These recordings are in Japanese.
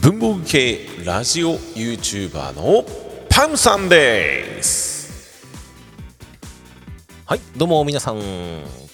文房具系ラジオ YouTuber のパンさんです。はいどうも皆さん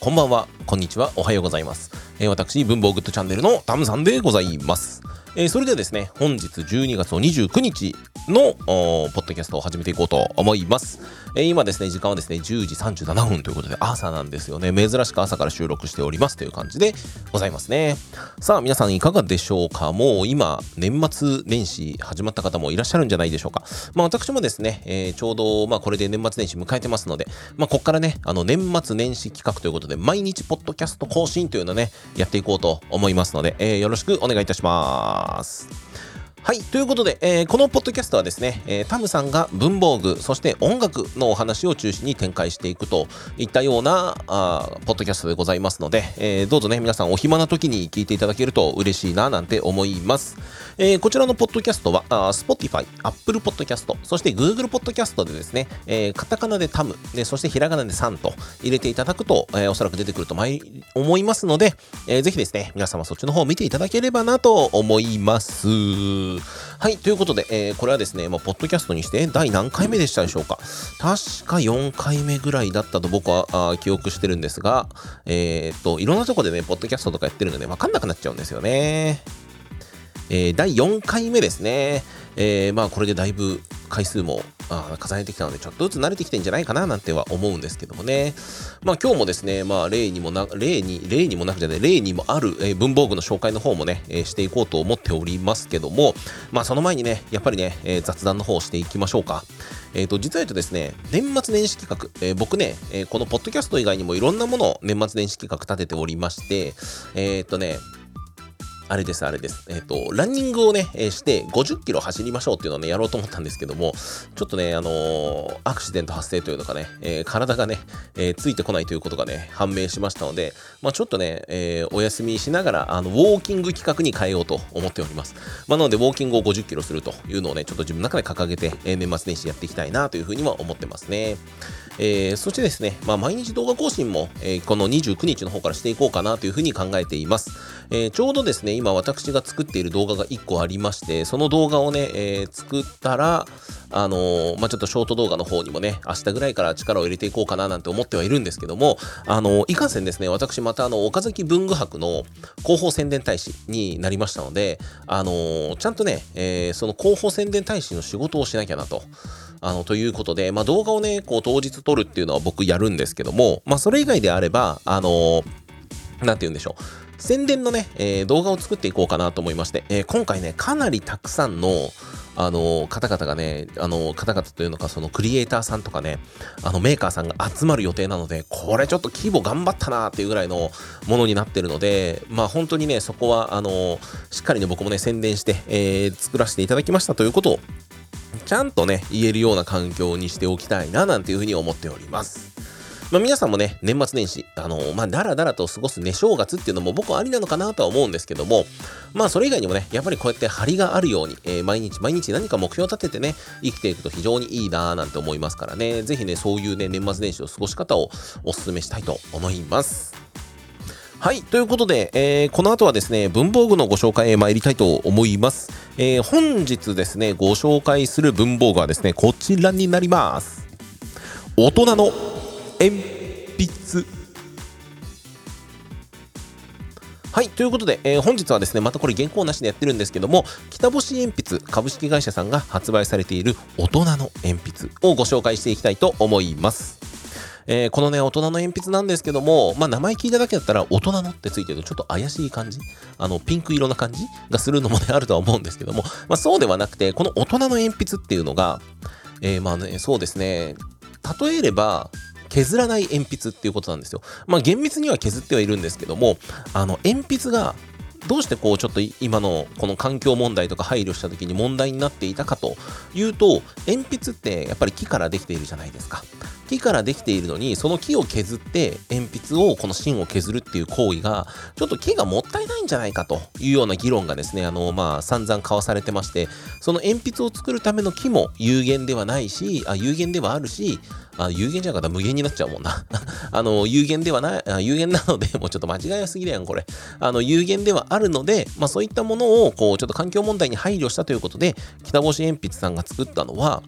こんばんは。こんにちは。おはようございます、えー、私文房具とチャンネルのタムさんでございます。えー、それではですね、本日12月の29日のポッドキャストを始めていこうと思います。えー、今ですね、時間はですね、10時37分ということで、朝なんですよね。珍しく朝から収録しておりますという感じでございますね。さあ、皆さんいかがでしょうか？もう今、年末年始始まった方もいらっしゃるんじゃないでしょうか。まあ、私もですね、えー、ちょうど、まあ、これで年末年始迎えてますので、まあ、こっからね、あの、年末年始企画ということで、毎日ポッドキャスト更新というのをね、やっていこうと思いますので、えー、よろしくお願いいたします。はい。ということで、えー、このポッドキャストはですね、えー、タムさんが文房具、そして音楽のお話を中心に展開していくといったようなあポッドキャストでございますので、えー、どうぞね、皆さんお暇な時に聞いていただけると嬉しいななんて思います。えー、こちらのポッドキャストは、あ Spotify、Apple Podcast、そして Google Podcast でですね、えー、カタカナでタム、でそしてひらがなでサンと入れていただくと、えー、おそらく出てくると思いますので、えー、ぜひですね、皆様そっちの方を見ていただければなと思います。はい、ということで、えー、これはですね、まあ、ポッドキャストにして第何回目でしたでしょうか。確か4回目ぐらいだったと僕はあ記憶してるんですが、えー、っと、いろんなとこでね、ポッドキャストとかやってるので、わかんなくなっちゃうんですよね。えー、第4回目ですね。えー、まあこれでだいぶ回数もあ重ねてきたので、ちょっとずつ慣れてきてんじゃないかななんては思うんですけどもね。まあ今日もですね、まあ例にもな、例に、例にもなくじゃない、例にもある、えー、文房具の紹介の方もね、えー、していこうと思っておりますけども、まあその前にね、やっぱりね、えー、雑談の方をしていきましょうか。えっ、と、実は言うとですね、年末年始企画、え僕ね、えこのポッドキャスト以外にもいろんなものを年末年始企画立てておりまして、えっ、とね、あれです、あれです。えっ、ー、と、ランニングをね、えー、して50キロ走りましょうっていうのをね、やろうと思ったんですけども、ちょっとね、あのー、アクシデント発生というのかね、え体がね、えついてこないということがね、判明しましたので、まあちょっとね、えお休みしながら、あの、ウォーキング企画に変えようと思っております。まあなので、ウォーキングを50キロするというのをね、ちょっと自分の中で掲げて、え年末年始やっていきたいなというふうには思ってますね。えそしてですね、まあ毎日動画更新も、えこの29日の方からしていこうかなというふうに考えています。えちょうどですね、今私が作っている動画が1個ありまして、その動画をね、えー、作ったら、あのー、まあ、ちょっとショート動画の方にもね、明日ぐらいから力を入れていこうかななんて思ってはいるんですけども、あのー、いかんせんですね、私またあの、岡崎文具博の広報宣伝大使になりましたので、あの、ちゃんとね、えその広報宣伝大使の仕事をしなきゃなと。あの、ということで、まあ、動画をね、こう、当日撮るっていうのは僕やるんですけども、まあ、それ以外であれば、あのなんて言うんでしょう。宣伝のね、えー、動画を作っていこうかなと思いまして、えー、今回ね、かなりたくさんの、あの方々がね、あの方々というのか、そのクリエイターさんとかね、あのメーカーさんが集まる予定なので、これちょっと規模頑張ったなっていうぐらいのものになってるので、まあ本当にね、そこは、あのしっかりね、僕もね、宣伝して、えー、作らせていただきましたということを、ちゃんとね、言えるような環境にしておきたいな、なんていうふうに思っております。まあ、皆さんもね、年末年始、あのー、まあ、だらだらと過ごすね、正月っていうのも僕はありなのかなとは思うんですけども、まあ、それ以外にもね、やっぱりこうやって張りがあるように、えー、毎日毎日何か目標を立ててね、生きていくと非常にいいなぁなんて思いますからね、ぜひね、そういうね、年末年始の過ごし方をお勧めしたいと思います。はい。ということで、えー、この後はですね、文房具のご紹介へ参りたいと思います。えー、本日ですね、ご紹介する文房具はですね、こちらになります。大人の鉛筆はい。ということで、えー、本日はですね、またこれ原稿なしでやってるんですけども、北星鉛筆株式会社さんが発売されている大人の鉛筆をご紹介していきたいと思います。えー、このね、大人の鉛筆なんですけども、まあ、名前聞いただけだったら、大人のってついてるとちょっと怪しい感じ、あの、ピンク色な感じがするのもね、あるとは思うんですけども、まあ、そうではなくて、この大人の鉛筆っていうのが、えー、まあね、そうですね、例えれば、削らない鉛筆っていうことなんですよ。まあ厳密には削ってはいるんですけども、あの鉛筆がどうしてこうちょっと今のこの環境問題とか配慮した時に問題になっていたかというと鉛筆ってやっぱり木からできているじゃないですか。木からできているのにその木を削って鉛筆をこの芯を削るっていう行為がちょっと木がもったいないんじゃないかというような議論がですねあのまあ散々交わされてましてその鉛筆を作るための木も有限ではないしあ有限ではあるしあ有限じゃなかったら無限になっちゃうもんな。あの、有限ではない、有限なので、もうちょっと間違いすぎだよ、これ。あの、有限ではあるので、まあそういったものを、こう、ちょっと環境問題に配慮したということで、北星鉛筆さんが作ったのは、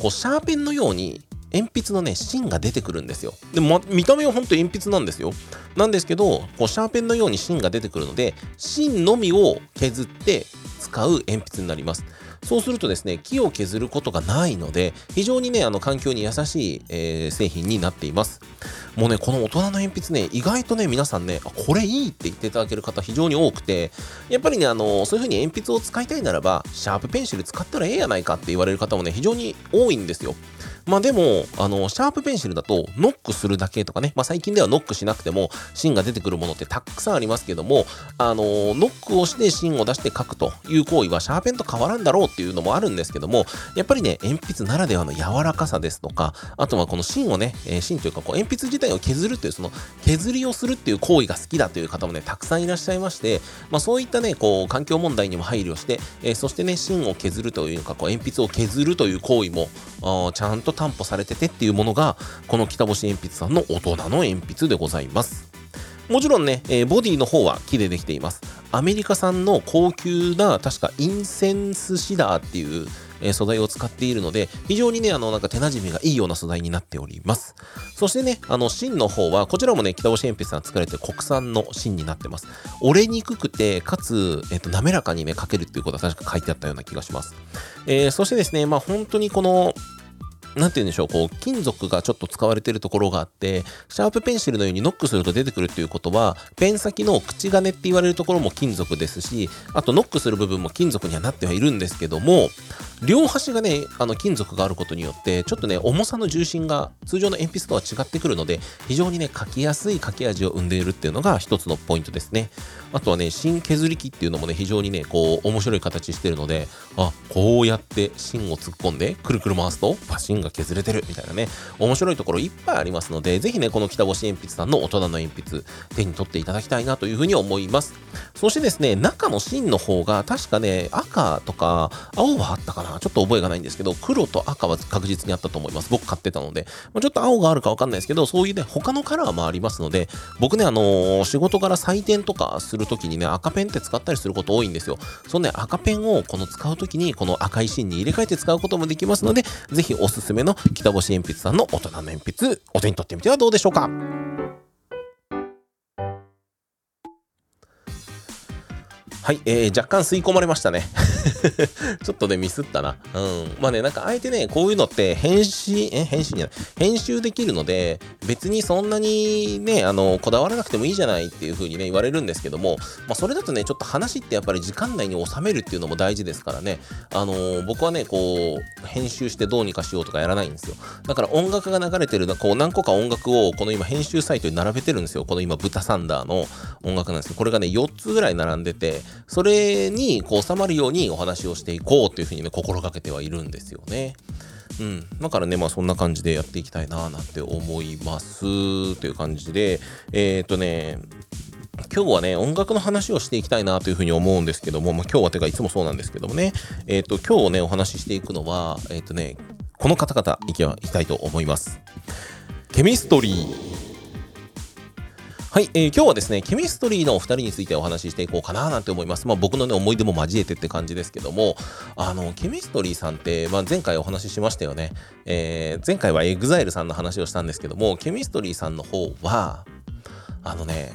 こう、シャーペンのように、鉛筆のね、芯が出てくるんですよ。でも、見た目はほんと鉛筆なんですよ。なんですけど、こうシャーペンのように芯が出てくるので、芯のみを削って使う鉛筆になります。そうするとですね、木を削ることがないので、非常にね、あの環境に優しい、えー、製品になっています。もうね、この大人の鉛筆ね、意外とね、皆さんね、これいいって言っていただける方非常に多くて、やっぱりね、あの、そういう風に鉛筆を使いたいならば、シャープペンシル使ったらええやないかって言われる方もね、非常に多いんですよ。まあでも、あの、シャープペンシルだと、ノックするだけとかね、まあ最近ではノックしなくても、芯が出てくるものってたくさんありますけども、あの、ノックをして芯を出して書くという行為は、シャーペンと変わらんだろうってていうのもあるんですけども、やっぱりね、鉛筆ならではの柔らかさですとか、あとはこの芯をね、えー、芯というか、こう鉛筆自体を削るという、その削りをするっていう行為が好きだという方もね、たくさんいらっしゃいまして、まあそういったね、こう、環境問題にも配慮して、えー、そしてね、芯を削るというか、こう、鉛筆を削るという行為も、ちゃんと担保されててっていうものが、この北星鉛筆さんの大人の鉛筆でございます。もちろんね、えー、ボディの方は木でできています。アメリカ産の高級な、確かインセンスシダーっていう、え、素材を使っているので、非常にね、あの、なんか手馴染みがいいような素材になっております。そしてね、あの、芯の方は、こちらもね、北星鉛筆さん作られてる国産の芯になってます。折れにくくて、かつ、えっ、と、滑らかにね、書けるっていうことは確か書いてあったような気がします。えー、そしてですね、まあ本当にこの、なんて言うんでしょう、こう、金属がちょっと使われてるところがあって、シャープペンシルのようにノックすると出てくるっていうことは、ペン先の口金って言われるところも金属ですし、あとノックする部分も金属にはなってはいるんですけども、両端がね、あの金属があることによって、ちょっとね、重さの重心が通常の鉛筆とは違ってくるので、非常にね、書きやすい書き味を生んでいるっていうのが一つのポイントですね。あとはね、芯削り器っていうのもね、非常にね、こう、面白い形してるので、あ、こうやって芯を突っ込んで、くるくる回すと、パシンが削れてるみたいなね、面白いところいっぱいありますので、ぜひね、この北星鉛筆さんの大人の鉛筆、手に取っていただきたいなというふうに思います。そしてですね、中の芯の方が、確かね、赤とか、青はあったかな？ちょっと覚えがないんですけど、黒と赤は確実にあったと思います。僕買ってたので、ちょっと青があるかわかんないですけど、そういうね、他のカラーもありますので、僕ね、あのー、仕事から採点とかするときにね、赤ペンって使ったりすること多いんですよ。そのね、赤ペンをこの使うときに、この赤い芯に入れ替えて使うこともできますので、ぜひおすすめの北星鉛筆さんの大人の鉛筆、お手に取ってみてはどうでしょうか？はい、えー、若干吸い込まれましたね。ちょっとね、ミスったな。うん。まあね、なんかあえてね、こういうのって編集、え、編集じゃない。編集できるので、別にそんなにね、あの、こだわらなくてもいいじゃないっていう風にね、言われるんですけども、まあそれだとね、ちょっと話ってやっぱり時間内に収めるっていうのも大事ですからね、あのー、僕はね、こう、編集してどうにかしようとかやらないんですよ。だから音楽が流れてる、こう何個か音楽をこの今編集サイトに並べてるんですよ。この今、ブタサンダーの音楽なんですけど、これがね、4つぐらい並んでて、それにこう収まるようにお話をしていこうというふうにね、心がけてはいるんですよね。うん。だからね、まあそんな感じでやっていきたいななんて思いますという感じで、えっ、とね、今日はね、音楽の話をしていきたいなというふうに思うんですけども、まあ、今日はてかいつもそうなんですけどもね、えっ、ー、と、今日ね、お話ししていくのは、えっ、ー、とね、この方々いきたいと思います。ケミストリーはい、えー、今日はですね、ケミストリーのお二人についてお話ししていこうかななんて思います。まあ僕のね、思い出も交えてって感じですけども、あの、ケミストリーさんって、まあ前回お話ししましたよね。えー、前回は EXILE さんの話をしたんですけども、ケミストリーさんの方は、あのね、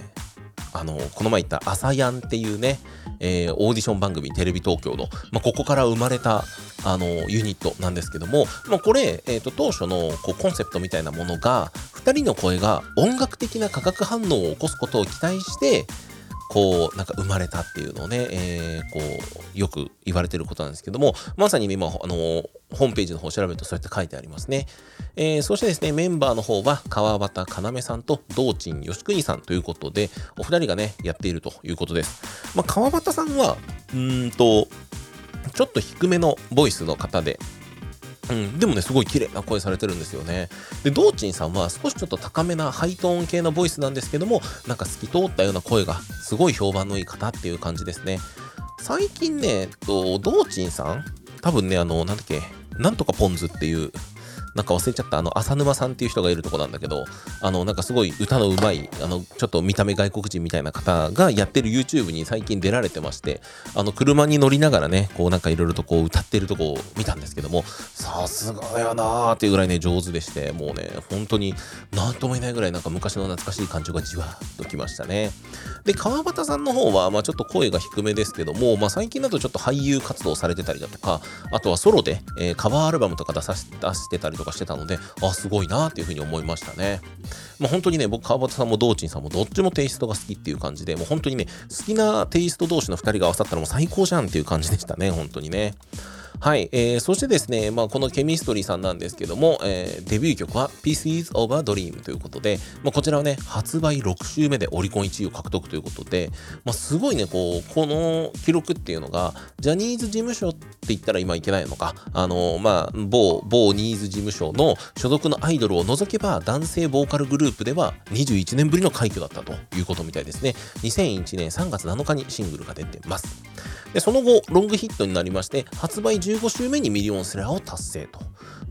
あの、この前言った朝やんっていうね、えー、オーディション番組、テレビ東京の、まあ、ここから生まれた、あの、ユニットなんですけども、まあ、これ、えっ、ー、と、当初のこうコンセプトみたいなものが、2人の声が音楽的な化学反応を起こすことを期待して、こう、なんか生まれたっていうのをね、えー、こう、よく言われてることなんですけども、まさに今、あの、ホームページの方を調べるとそうやって書いてありますね。えー、そしてですね、メンバーの方は、川端要さんと道珍義国さんということで、お二人がね、やっているということです。まあ、川端さんは、うんと、ちょっと低めのボイスの方で、うん、でもね、すごい綺麗な声されてるんですよね。で、道珍さんは少しちょっと高めなハイトーン系のボイスなんですけども、なんか透き通ったような声がすごい評判のいい方っていう感じですね。最近ね、えっと、道珍さん？多分ね、あの、なんだっけ、なんとかポンズっていうなんか忘れちゃった、あの、浅沼さんっていう人がいるとこなんだけど、あの、なんかすごい歌のうまい、あの、ちょっと見た目外国人みたいな方がやってる YouTube に最近出られてまして、あの、車に乗りながらね、こうなんかいろいろとこう歌ってるとこを見たんですけども、さすがやなーっていうぐらいね、上手でして、もうね、本当になんとも言えないぐらいなんか昔の懐かしい感情がじわっときましたね。で、川端さんの方は、まあちょっと声が低めですけども、まあ最近だとちょっと俳優活動されてたりだとか、あとはソロで、えー、カバーアルバムとか出さ出してたりとかとかしてたので、あ、すごいなっていうふうに思いましたね。まあ、本当にね、僕、川端さんも道珍さんもどっちもテイストが好きっていう感じで、もう本当にね、好きなテイスト同士の2人が合わさったらもう最高じゃんっていう感じでしたね、本当にね。はい、えー、そしてですね、まあ、このケミストリーさんなんですけども、えー、デビュー曲は Pieces of a Dream ということで、まあ、こちらはね、発売6週目でオリコン1位を獲得ということで、まあ、すごいね、こう、この記録っていうのが、ジャニーズ事務所って言ったら今いけないのか、あの、まあ、某、某ニーズ事務所の所属のアイドルを除けば、男性ボーカルグループでは21年ぶりの快挙だったということみたいですね。2001年3月7日にシングルが出てます。でその後、ロングヒットになりまして、発売15週目にミリオンセラーを達成と。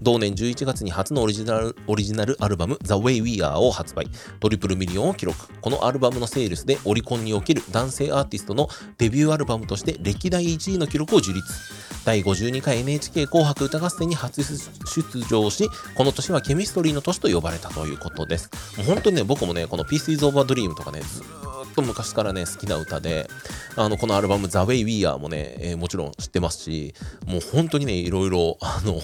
同年11月に初のオリジナルオリジナルアルバム The Way We Are を発売。トリプルミリオンを記録。このアルバムのセールスでオリコンにおける男性アーティストのデビューアルバムとして歴代1位の記録を樹立。第52回 NHK 紅白歌合戦に初出場し、この年はケミストリーの年と呼ばれたということです。もう本当にね、僕もね、この Pieces of a Dream とかね、ずっと昔からね、好きな歌で、あの、このアルバム The Way We Are もね、えー、もちろん知ってますし、もう本当にね、いろいろ、あの、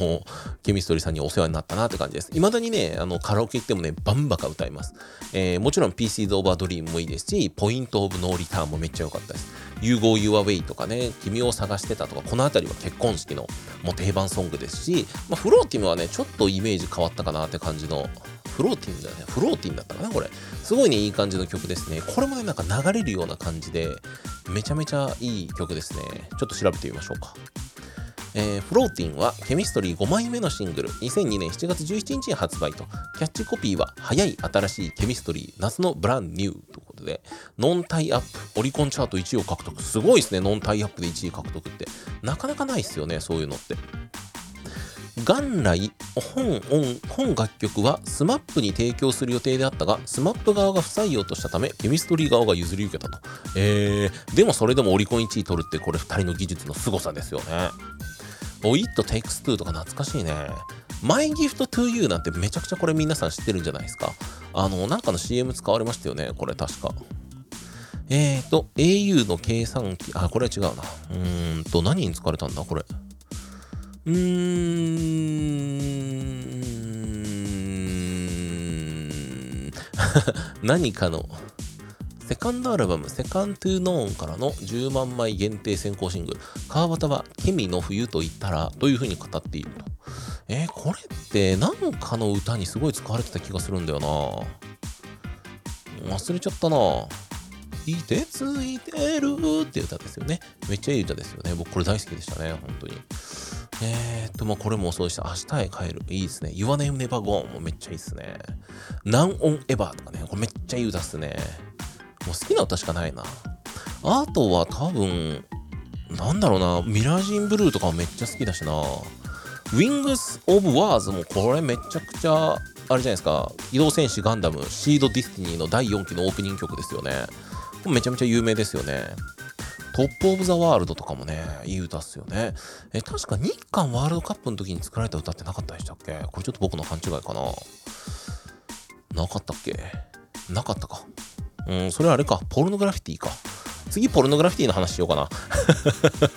ケミストリーさんにお世話になったなって感じです。未だにね、あの、カラオケ行ってもね、バンバカ歌います。えー、もちろん PC's of a Dream もいいですし、Point of No Return もめっちゃ良かったです。You Go Your Way とかね、君を探してたとか、この辺りは結婚式のもう定番ソングですし、まあ、フローティムはね、ちょっとイメージ変わったかなって感じのフローティンだね。フローティンだったかなこれ。すごいね、いい感じの曲ですね。これもね、なんか流れるような感じで、めちゃめちゃいい曲ですね。ちょっと調べてみましょうか。えー、フローティンはケミストリー5枚目のシングル、2002年7月17日に発売と、キャッチコピーは、早い新しいケミストリー、夏のブランニューということで、ノンタイアップ、オリコンチャート1位を獲得。すごいですね、ノンタイアップで1位獲得って。なかなかないですよね、そういうのって。元来本本楽曲は SMAP に提供する予定であったが SMAP 側が不採用としたためケミストリー側が譲り受けたと、えー、でもそれでもオリコン1位取るってこれ2人の技術の凄さですよね。o It Takes Two とか懐かしいね。My Gift to You なんてめちゃくちゃこれ皆さん知ってるんじゃないですか。あのなんかの CM 使われましたよね。これ確か。えーと au の計算機あこれは違うな。うーんと何に使われたんだこれ。うーん 何かのセカンドアルバム、セカンドゥーノーンからの10万枚限定先行シングル、川端はケミの冬と言ったらという風に語っていると。えー、これって何かの歌にすごい使われてた気がするんだよな忘れちゃったないてついてるっていう歌ですよね。めっちゃいい歌ですよね。僕これ大好きでしたね、本当に。えー、っと、まあ、これもそうでした。明日へ帰る。いいですね。Your Name Never Gone もめっちゃいいっすね。None on Ever とかね。これめっちゃいい歌っすね。もう好きな歌しかないな。あとは多分、なんだろうな。ミラージンブルーとかめっちゃ好きだしな。Wings of Wars もこれめちゃくちゃ、あれじゃないですか。移動戦士ガンダムシードディスティニーの第4期のオープニング曲ですよね。めちゃめちゃ有名ですよね。トップオブザワールドとかもね、いい歌っすよね。え、確か日韓ワールドカップの時に作られた歌ってなかったでしたっけ？これちょっと僕の勘違いかな。なかったっけ？なかったか。うん、それはあれか。ポルノグラフィティか。次、ポルノグラフィティの話しようかな。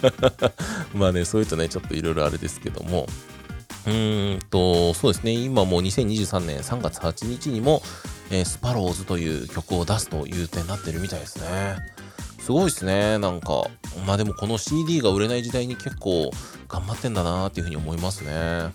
まあね、そういうとね、ちょっといろいろあれですけども。うーんと、そうですね、今もう2023年3月8日にも、えー、スパローズという曲を出すという点になってるみたいですね。すごいですね。なんか、まあでもこの CD が売れない時代に結構頑張ってんだなっていうふうに思いますね。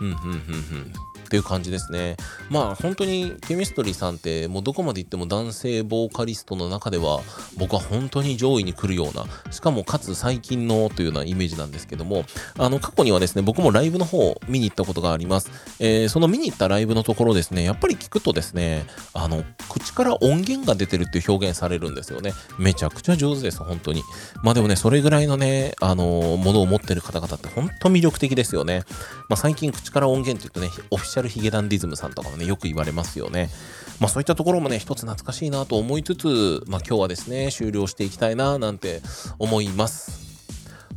うん、うん、うん、うん。っていう感じですね。まあ本当にケミストリーさんってもうどこまで行っても男性ボーカリストの中では僕は本当に上位に来るような、しかもかつ最近のというようなイメージなんですけども、あの過去にはですね、僕もライブの方を見に行ったことがあります。えー、その見に行ったライブのところですね、やっぱり聞くとですね、あの、口から音源が出てるっていう表現されるんですよね。めちゃくちゃ上手です、本当に。まあでもね、それぐらいのね、あのものを持ってる方々って本当魅力的ですよね。まあ最近口から音源って言うとね、オフィシャルヒゲダンディズムさんとかもね、よく言われますよね。まあそういったところもね、一つ懐かしいなと思いつつ、まあ今日はですね、終了していきたいななんて思います。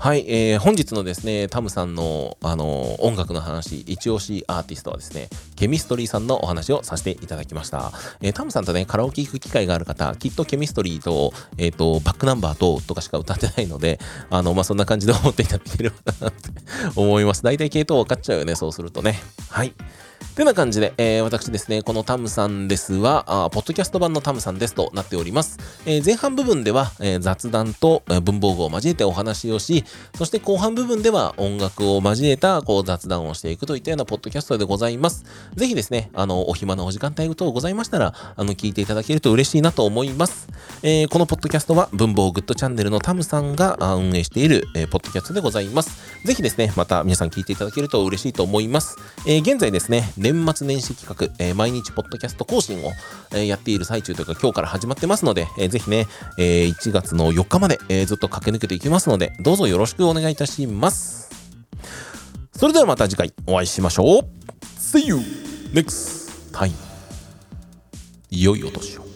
はい、えー、本日のですね、タムさんの、あのー、音楽の話、一押しアーティストはですね、ケミストリーさんのお話をさせていただきました。えー、タムさんとね、カラオケ行く機会がある方、きっとケミストリーと、えっ、と、バックナンバーと、とかしか歌ってないので、あの、まあ、そんな感じで思っていただければなって思います。大体系統分かっちゃうよね、そうするとね。はい。てな感じで、えー、私ですね、このタムさんですは、ポッドキャスト版のタムさんですとなっております。えー、前半部分では、えー、雑談と文房具を交えてお話をし、そして後半部分では音楽を交えたこう雑談をしていくといったようなポッドキャストでございます。ぜひですね、あの、お暇なお時間帯等ございましたら、あの、聞いていただけると嬉しいなと思います。えー、このポッドキャストは文房グッドチャンネルのタムさんが運営している、えー、ポッドキャストでございます。ぜひですね、また皆さん聞いていただけると嬉しいと思います。えー、現在ですね、年末年始企画、えー、毎日ポッドキャスト更新を、えー、やっている最中というか今日から始まってますので、えー、ぜひね、えー、1月の4日まで、えー、ずっと駆け抜けていきますので、どうぞよろしくお願いいたします。それではまた次回お会いしましょう。See you next time. 良いお年を。